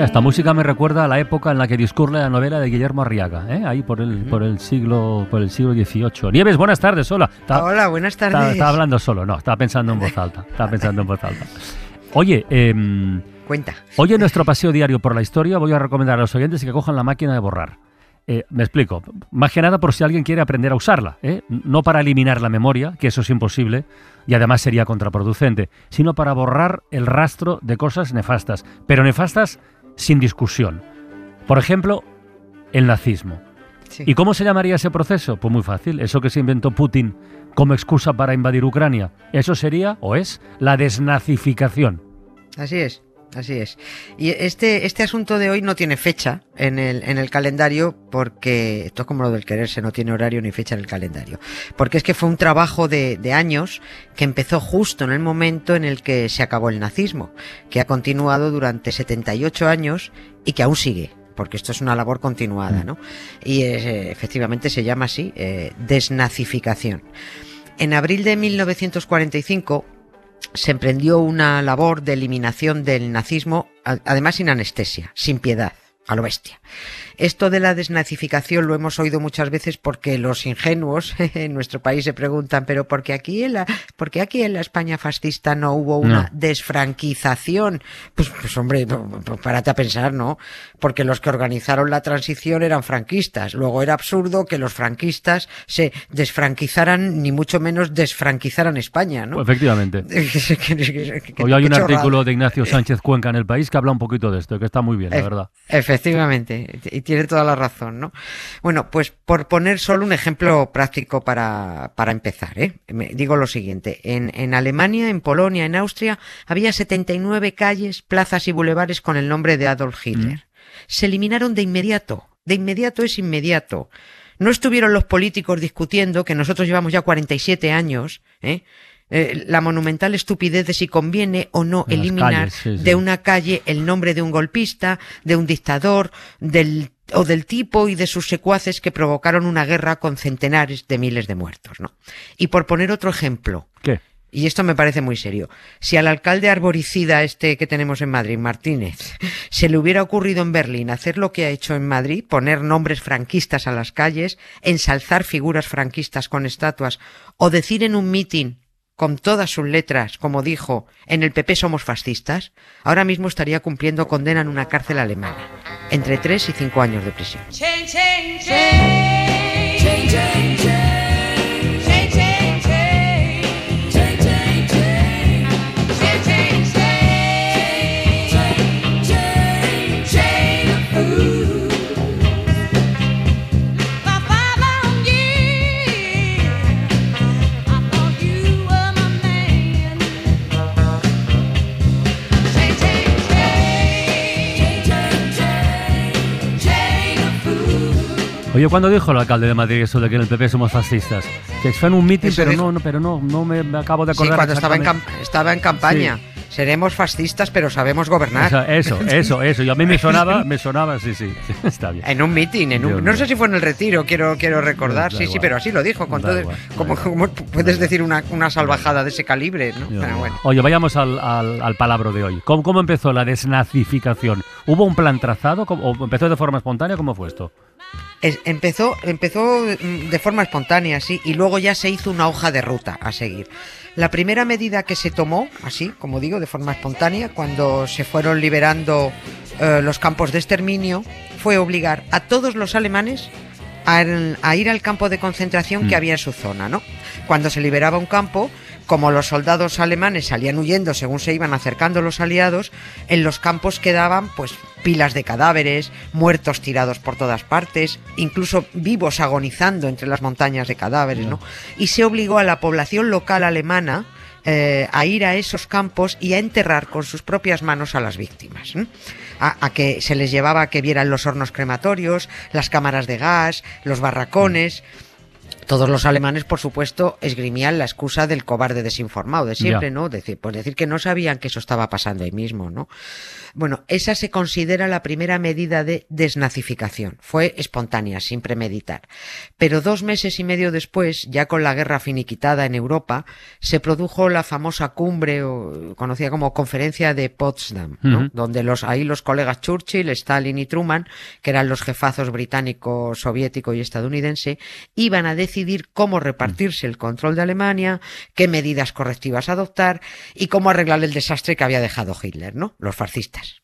Mira, esta música me recuerda a la época en la que discurre la novela de Guillermo Arriaga, ¿eh? ahí por el, por el siglo por el siglo XVIII. Nieves, buenas tardes, hola. Está- Hola, buenas tardes. Estaba hablando solo, no, estaba pensando en voz alta. Estaba pensando en voz alta. Oye, em, Cuenta. hoy en nuestro paseo diario por la historia voy a recomendar a los oyentes que cojan la máquina de borrar. Eh, me explico. Más que nada por si alguien quiere aprender a usarla. ¿eh? No para eliminar la memoria, que eso es imposible y además sería contraproducente, sino para borrar el rastro de cosas nefastas. Pero nefastas sin discusión. Por ejemplo, el nazismo. Sí. ¿Y cómo se llamaría ese proceso? Pues muy fácil. Eso que se inventó Putin como excusa para invadir Ucrania. Eso sería, o es, la desnazificación. Así es, así es. Y este, este asunto de hoy no tiene fecha en el, en el calendario porque esto es como lo del quererse, no tiene horario ni fecha en el calendario. Porque es que fue un trabajo de, de años que empezó justo en el momento en el que se acabó el nazismo, que ha continuado durante 78 años y que aún sigue. Porque esto es una labor continuada, ¿no? Y eh, efectivamente se llama así, eh, desnazificación. En abril de 1945 se emprendió una labor de eliminación del nazismo, además sin anestesia, sin piedad, a lo bestia. Esto de la desnazificación lo hemos oído muchas veces porque los ingenuos en nuestro país se preguntan, pero ¿por qué aquí en la, por qué aquí en la España fascista no hubo una No. desfranquización? Pues, pues hombre, párate a pensar, ¿no? Porque los que organizaron la transición eran franquistas. Luego era absurdo que los franquistas se desfranquizaran, ni mucho menos desfranquizaran España, ¿no? Efectivamente. Hoy hay un artículo de Ignacio Sánchez Cuenca en El País que habla un poquito de esto, que está muy bien, la verdad. Efectivamente, y tiene toda la razón, ¿no? Bueno, pues por poner solo un ejemplo práctico para, para empezar, ¿eh? Me- digo lo siguiente, en, en Alemania, en Polonia, en Austria, había 79 calles, plazas y bulevares con el nombre de Adolf Hitler. Se eliminaron de inmediato, de inmediato es inmediato. No estuvieron los políticos discutiendo, que nosotros llevamos ya 47 años, ¿eh? Eh, la monumental estupidez de si conviene o no En eliminar calles, sí, sí. de una calle el nombre de un golpista, de un dictador, del o del tipo y de sus secuaces que provocaron una guerra con centenares de miles de muertos, ¿no? Y por poner otro ejemplo, ¿Qué? y esto me parece muy serio. Si al alcalde arboricida este que tenemos en Madrid, Martínez, se le hubiera ocurrido en Berlín hacer lo que ha hecho en Madrid, poner nombres franquistas a las calles, ensalzar figuras franquistas con estatuas, o decir en un mitin con todas sus letras, como dijo, en el PP somos fascistas, ahora mismo estaría cumpliendo condena en una cárcel alemana, entre tres y cinco años de prisión. Oye, ¿cuándo dijo el alcalde de Madrid eso de que en el PP somos fascistas? Que fue en un mitin, pero dijo. no, no, pero no, no me, acabo de Sí, acordar. cuando estaba en, exactamente. cam- estaba en campaña. Seremos fascistas, pero sabemos gobernar. Eso, eso, eso. Y a mí me sonaba, me sonaba, sí, sí, está bien. En un mitin, en un, no sé si fue en el retiro, quiero, quiero recordar. Da Sí, sí, pero así lo dijo. Con Da todo, igual, da ¿cómo, igual. cómo puedes decir una, una salvajada de ese calibre? ¿no? Pero bueno. Oye, vayamos al, al, al palabra de hoy. ¿Cómo, ¿Cómo empezó la desnazificación? ¿Hubo un plan trazado ¿Cómo- o empezó de forma espontánea? ¿Cómo fue esto? Es- empezó, empezó mm, de forma espontánea, sí, y luego ya se hizo una hoja de ruta a seguir. La primera medida que se tomó, así, como digo, de forma espontánea, cuando se fueron liberando eh, los campos de exterminio, fue obligar a todos los alemanes a, a ir al campo de concentración que Mm. había en su zona, ¿no? Cuando se liberaba un campo, como los soldados alemanes salían huyendo según se iban acercando los aliados, en los campos quedaban pues pilas de cadáveres, muertos tirados por todas partes, incluso vivos agonizando entre las montañas de cadáveres, ¿no? Y se obligó a la población local alemana eh, a ir a esos campos y a enterrar con sus propias manos a las víctimas. A, a que se les llevaba a que vieran los hornos crematorios, las cámaras de gas, los barracones. Todos los alemanes, por supuesto, esgrimían la excusa del cobarde desinformado de siempre. ¿no? Decir, pues decir que no sabían que eso estaba pasando ahí mismo, ¿no? Bueno, esa se considera la primera medida de desnazificación. Fue espontánea, sin premeditar. Pero dos meses y medio después, ya con la guerra finiquitada en Europa, se produjo la famosa cumbre, o, conocida como Conferencia de Potsdam, ¿no? Donde los, ahí los colegas Churchill, Stalin y Truman, que eran los jefazos británico, soviético y estadounidense, iban a decidir cómo repartirse el control de Alemania, qué medidas correctivas adoptar y cómo arreglar el desastre que había dejado Hitler, ¿no? Los fascistas.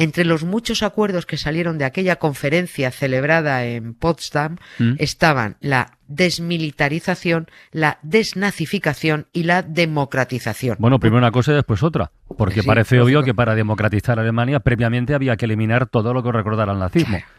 Entre los muchos acuerdos que salieron de aquella conferencia celebrada en Potsdam ¿Mm? estaban la desmilitarización, la desnazificación y la democratización. Bueno, primero una cosa y después otra. Porque Sí, parece obvio que para democratizar Alemania previamente había que eliminar todo lo que recordara al nazismo. Claro.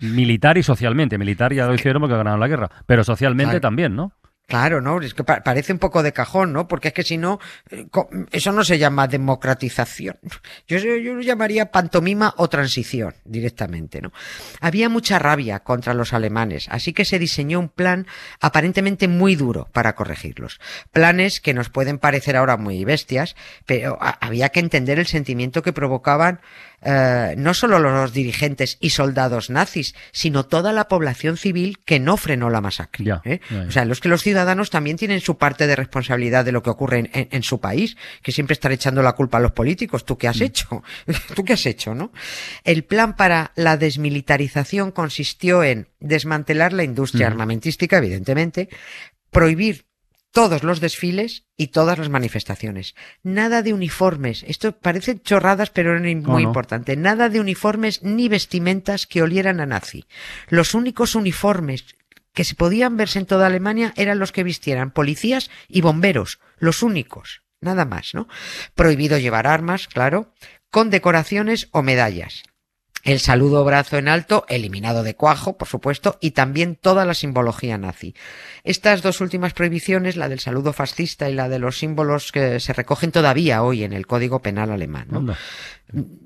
Militar y socialmente. Militar ya lo hicieron porque ganaron la guerra. Pero socialmente Claro. también, ¿no? Claro, ¿no? Es que pa- parece un poco de cajón, ¿no? Porque es que si no, eh, eso no se llama democratización. Yo, yo lo llamaría pantomima o transición directamente, ¿no? Había mucha rabia contra los alemanes, así que se diseñó un plan aparentemente muy duro para corregirlos. Planes que nos pueden parecer ahora muy bestias, pero había que entender el sentimiento que provocaban eh, no solo los dirigentes y soldados nazis, sino toda la población civil que no frenó la masacre. ¿eh? O sea, los que los ciudadanos también tienen su parte de responsabilidad de lo que ocurre en, en- en su país, que siempre están echando la culpa a los políticos. ¿Tú qué Mm. has hecho? ¿Tú qué has hecho, no? El plan para la desmilitarización consistió en desmantelar la industria armamentística, evidentemente, prohibir todos los desfiles y todas las manifestaciones. Nada de uniformes. Esto parece chorradas, pero es muy no? importante. Nada de uniformes ni vestimentas que olieran a nazi. Los únicos uniformes que se podían verse en toda Alemania eran los que vistieran policías y bomberos, los únicos, nada más, ¿no? Prohibido llevar armas, claro, con decoraciones o medallas. El saludo brazo en alto, eliminado de cuajo, por supuesto, y también toda la simbología nazi. Estas dos últimas prohibiciones, la del saludo fascista y la de los símbolos que se recogen todavía hoy en el Código Penal alemán, ¿no? Anda.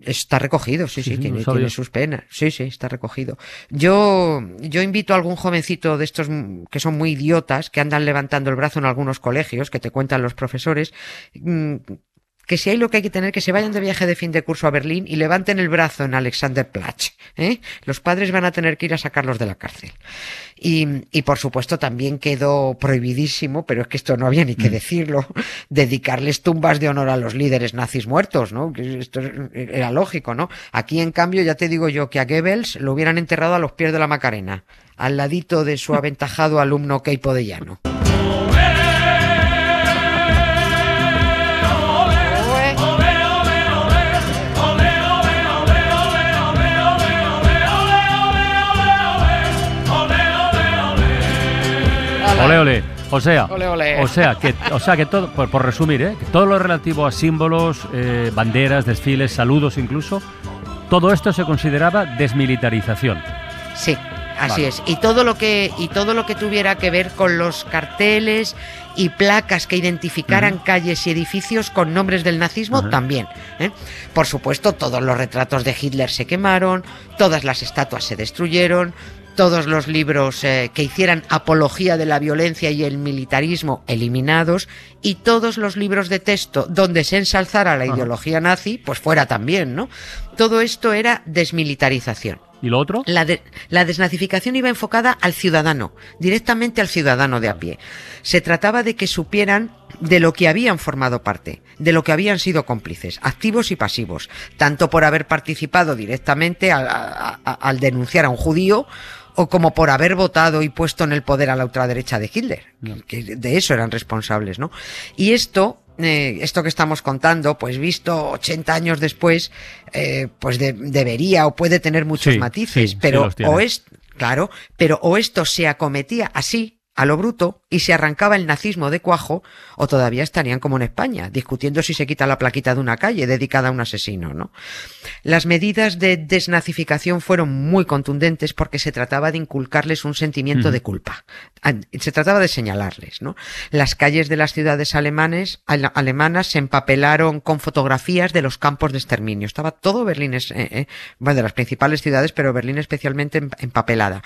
Está recogido, sí, Sí, sí, tiene, no tiene sus penas. Sí, sí, está recogido. Yo, yo invito a algún jovencito de estos que son muy idiotas, que andan levantando el brazo en algunos colegios, que te cuentan los profesores, mm, que si hay lo que hay que tener, que se vayan de viaje de fin de curso a Berlín y levanten el brazo en Alexanderplatz. ¿eh? Los padres van a tener que ir a sacarlos de la cárcel. Y, y por supuesto también quedó prohibidísimo, pero es que esto no había ni que decirlo, dedicarles tumbas de honor a los líderes nazis muertos, ¿no? Esto era lógico, ¿no? Aquí en cambio ya te digo yo que a Goebbels lo hubieran enterrado a los pies de la Macarena, al ladito de su aventajado alumno Keipo de Llano. Ole, ole. O sea, Ole, ole. o sea que, o sea que todo, por, por resumir, ¿eh? que todo lo relativo a símbolos, eh, banderas, desfiles, saludos incluso, todo esto se consideraba desmilitarización. Sí, así Vale. es. Y todo lo que y todo lo que tuviera que ver con los carteles y placas que identificaran calles y edificios con nombres del nazismo también. ¿eh? Por supuesto, todos los retratos de Hitler se quemaron, todas las estatuas se destruyeron. Todos los libros eh, que hicieran apología de la violencia y el militarismo eliminados y todos los libros de texto donde se ensalzara la Ajá. ideología nazi, pues fuera también, ¿no? Todo esto era desmilitarización. ¿Y lo otro? La, de- la desnazificación iba enfocada al ciudadano, directamente al ciudadano de a pie. Se trataba de que supieran de lo que habían formado parte, de lo que habían sido cómplices, activos y pasivos, tanto por haber participado directamente al, a- a- al denunciar a un judío, o como por haber votado y puesto en el poder a la ultraderecha de Hitler, que de eso eran responsables, ¿no? Y esto eh, esto que estamos contando, pues visto 80 años después, eh, pues de- debería o puede tener muchos Sí, matices, sí, pero o es, claro, pero o esto se acometía así, a lo bruto y se arrancaba el nazismo de cuajo o todavía estarían como en España, discutiendo si se quita la plaquita de una calle dedicada a un asesino, ¿no? Las medidas de desnazificación fueron muy contundentes porque se trataba de inculcarles un sentimiento de culpa. An- Se trataba de señalarles, ¿no? Las calles de las ciudades alemanes, ale- alemanas se empapelaron con fotografías de los campos de exterminio. Estaba todo Berlín, es- eh, eh, bueno, de las principales ciudades, pero Berlín especialmente em- empapelada.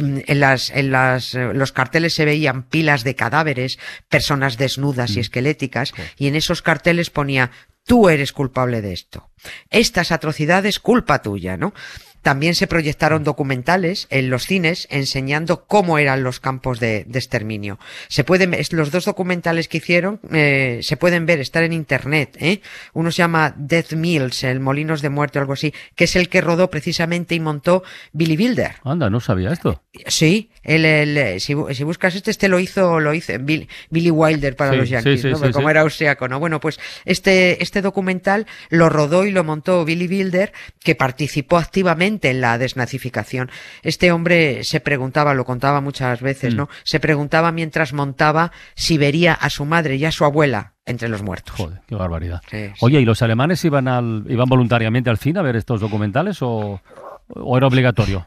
Mm, En las, en las, eh, los carteles se veían pilas de cadáveres, personas desnudas y esqueléticas, y en esos carteles ponía, tú eres culpable de esto. Estas atrocidades, culpa tuya, ¿no? También se proyectaron documentales en los cines enseñando cómo eran los campos de, de exterminio. Se pueden, los dos documentales que hicieron eh, se pueden ver, estar en internet. ¿eh? Uno se llama Death Mills, el Molinos de Muerte o algo así, que es el que rodó precisamente y montó Billy Wilder. Anda, no sabía esto. Sí, el, el- si, bu- si buscas este, este lo hizo, lo hizo Bill- Billy Wilder para Sí, los Yankees, sí, ¿no? sí, como era austriaco, ¿no? Bueno, pues este, este documental lo rodó y lo montó Billy Wilder, que participó activamente en la desnazificación. Este hombre se preguntaba, lo contaba muchas veces, Mm. ¿no? Se preguntaba mientras montaba si vería a su madre y a su abuela entre los muertos. Joder, qué barbaridad. Sí, sí. Oye, ¿y los alemanes iban al, iban voluntariamente al cine a ver estos documentales o, o era obligatorio?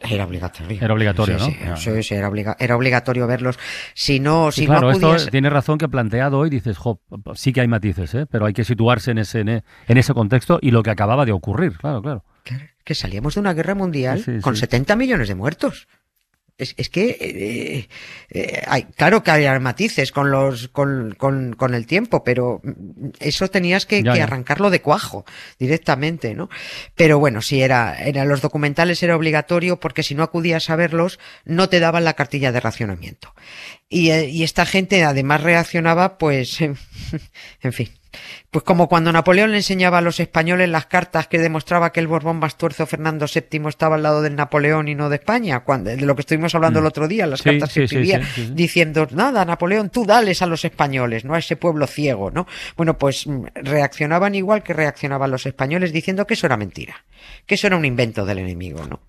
Era obligatorio. Era obligatorio, Sí, ¿no? sí, Ya. sí, sí, era, obliga- era obligatorio verlos. Si no, si claro, no esto acudías... tiene razón que planteado hoy dices, jo, sí que hay matices, ¿eh? pero hay que situarse en ese, en ese contexto y lo que acababa de ocurrir, claro, claro. Claro, que salíamos de una guerra mundial Sí, con sí. 70 millones de muertos. Es, es que, eh, eh, hay, claro que hay matices con los, con, con, con el tiempo, pero eso tenías que, Ya, que ya. arrancarlo de cuajo directamente, ¿no? Pero bueno, si era, era, los documentales era obligatorio porque si no acudías a verlos, no te daban la cartilla de racionamiento. Y, eh, y esta gente además reaccionaba, pues, en fin. Pues como cuando Napoleón le enseñaba a los españoles las cartas que demostraba que el Borbón Bastuerzo Fernando VII estaba al lado del Napoleón y no de España, cuando, de lo que estuvimos hablando Mm. el otro día, las Sí, cartas que sí, escribía, sí. diciendo, nada, Napoleón, tú dales a los españoles, no a ese pueblo ciego, ¿no? Bueno, pues mm, reaccionaban igual que reaccionaban los españoles diciendo que eso era mentira, que eso era un invento del enemigo, ¿no?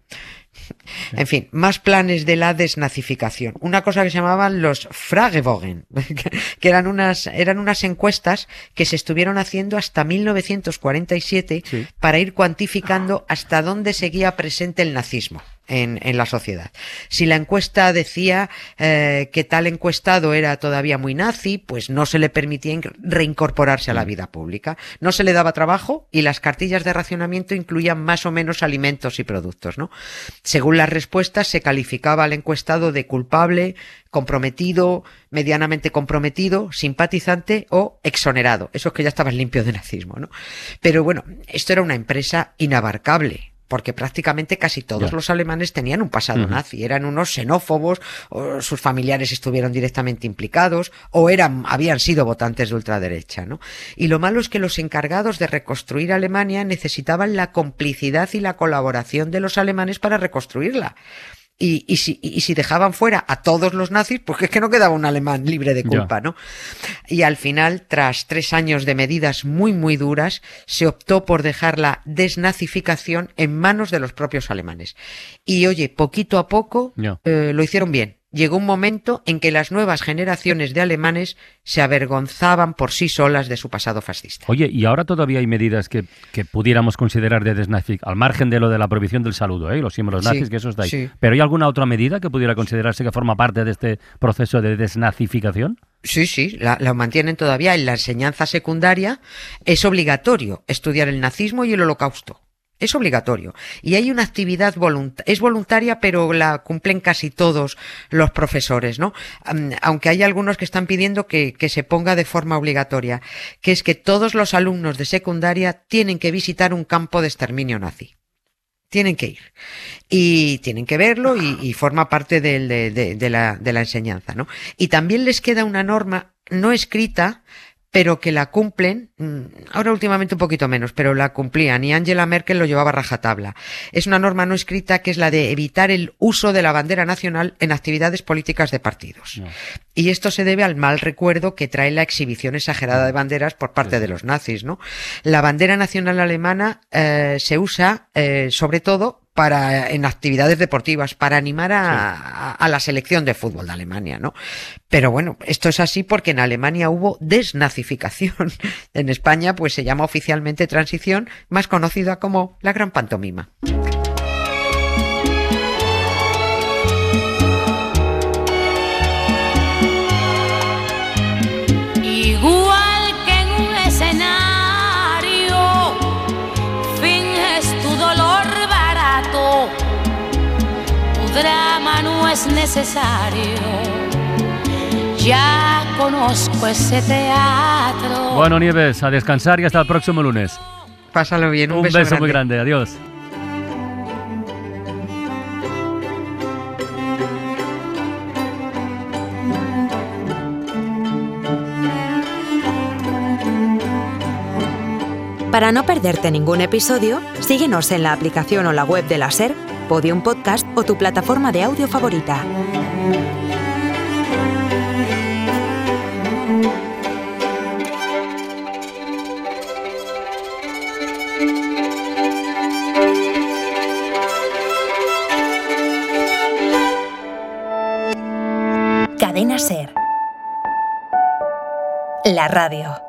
En fin, más planes de la desnazificación. Una cosa que se llamaban los Fragebogen, que eran unas, eran unas encuestas que se estuvieron haciendo hasta 1947 Sí. para ir cuantificando hasta dónde seguía presente el nazismo en, en la sociedad. Si la encuesta decía eh, que tal encuestado era todavía muy nazi, pues no se le permitía in- reincorporarse a la vida pública. No se le daba trabajo y las cartillas de racionamiento incluían más o menos alimentos y productos, ¿no? Según las respuestas se calificaba al encuestado de culpable, comprometido, medianamente comprometido, simpatizante o exonerado. Eso es que ya estabas limpio de nazismo, ¿no? Pero bueno, esto era una empresa inabarcable. Porque prácticamente casi todos los alemanes tenían un pasado nazi, eran unos xenófobos, o sus familiares estuvieron directamente implicados, o eran, habían sido votantes de ultraderecha, ¿no? Y lo malo es que los encargados de reconstruir Alemania necesitaban la complicidad y la colaboración de los alemanes para reconstruirla. Y, y, si, y si dejaban fuera a todos los nazis, pues es que no quedaba un alemán libre de culpa, ¿no? Y al final, tras tres años de medidas muy, muy duras, se optó por dejar la desnazificación en manos de los propios alemanes. Y oye, poquito a poco eh, lo hicieron bien. Llegó un momento en que las nuevas generaciones de alemanes se avergonzaban por sí solas de su pasado fascista. Oye, ¿y ahora todavía hay medidas que, que pudiéramos considerar de desnazificación, al margen de lo de la prohibición del saludo, ¿eh? los símbolos Sí, nazis, que eso está ahí? sí. ¿Pero hay alguna otra medida que pudiera considerarse que forma parte de este proceso de desnazificación? Sí, sí, la, la mantienen todavía. En la enseñanza secundaria es obligatorio estudiar el nazismo y el holocausto. Es obligatorio. Y hay una actividad voluntaria, es voluntaria, pero la cumplen casi todos los profesores, ¿no? Aunque hay algunos que están pidiendo que, se ponga de forma obligatoria, que es que todos los alumnos de secundaria tienen que visitar un campo de exterminio nazi. Tienen que ir. Y tienen que verlo y, forma parte de la, de la enseñanza, ¿no? Y también les queda una norma no escrita, pero que la cumplen, mm, ahora últimamente un poquito menos, pero la cumplían y Angela Merkel lo llevaba a rajatabla. Es una norma no escrita que es la de evitar el uso de la bandera nacional en actividades políticas de partidos. No. Y esto se debe al mal recuerdo que trae la exhibición exagerada de banderas por parte de los nazis, ¿no? La bandera nacional alemana eh, se usa eh, sobre todo para en actividades deportivas, para animar a, a- a la selección de fútbol de Alemania, ¿no? Pero bueno, esto es así porque en Alemania hubo desnazificación. En España, pues se llama oficialmente transición, más conocida como la gran pantomima. Es necesario. Ya conozco ese teatro. Bueno, Nieves, a descansar y hasta el próximo lunes. Pásalo bien, un, Un beso, beso muy grande, adiós. Para no perderte ningún episodio, síguenos en la aplicación o la web de la SER, Podium Podcast o tu plataforma de audio favorita. Cadena SER. La radio.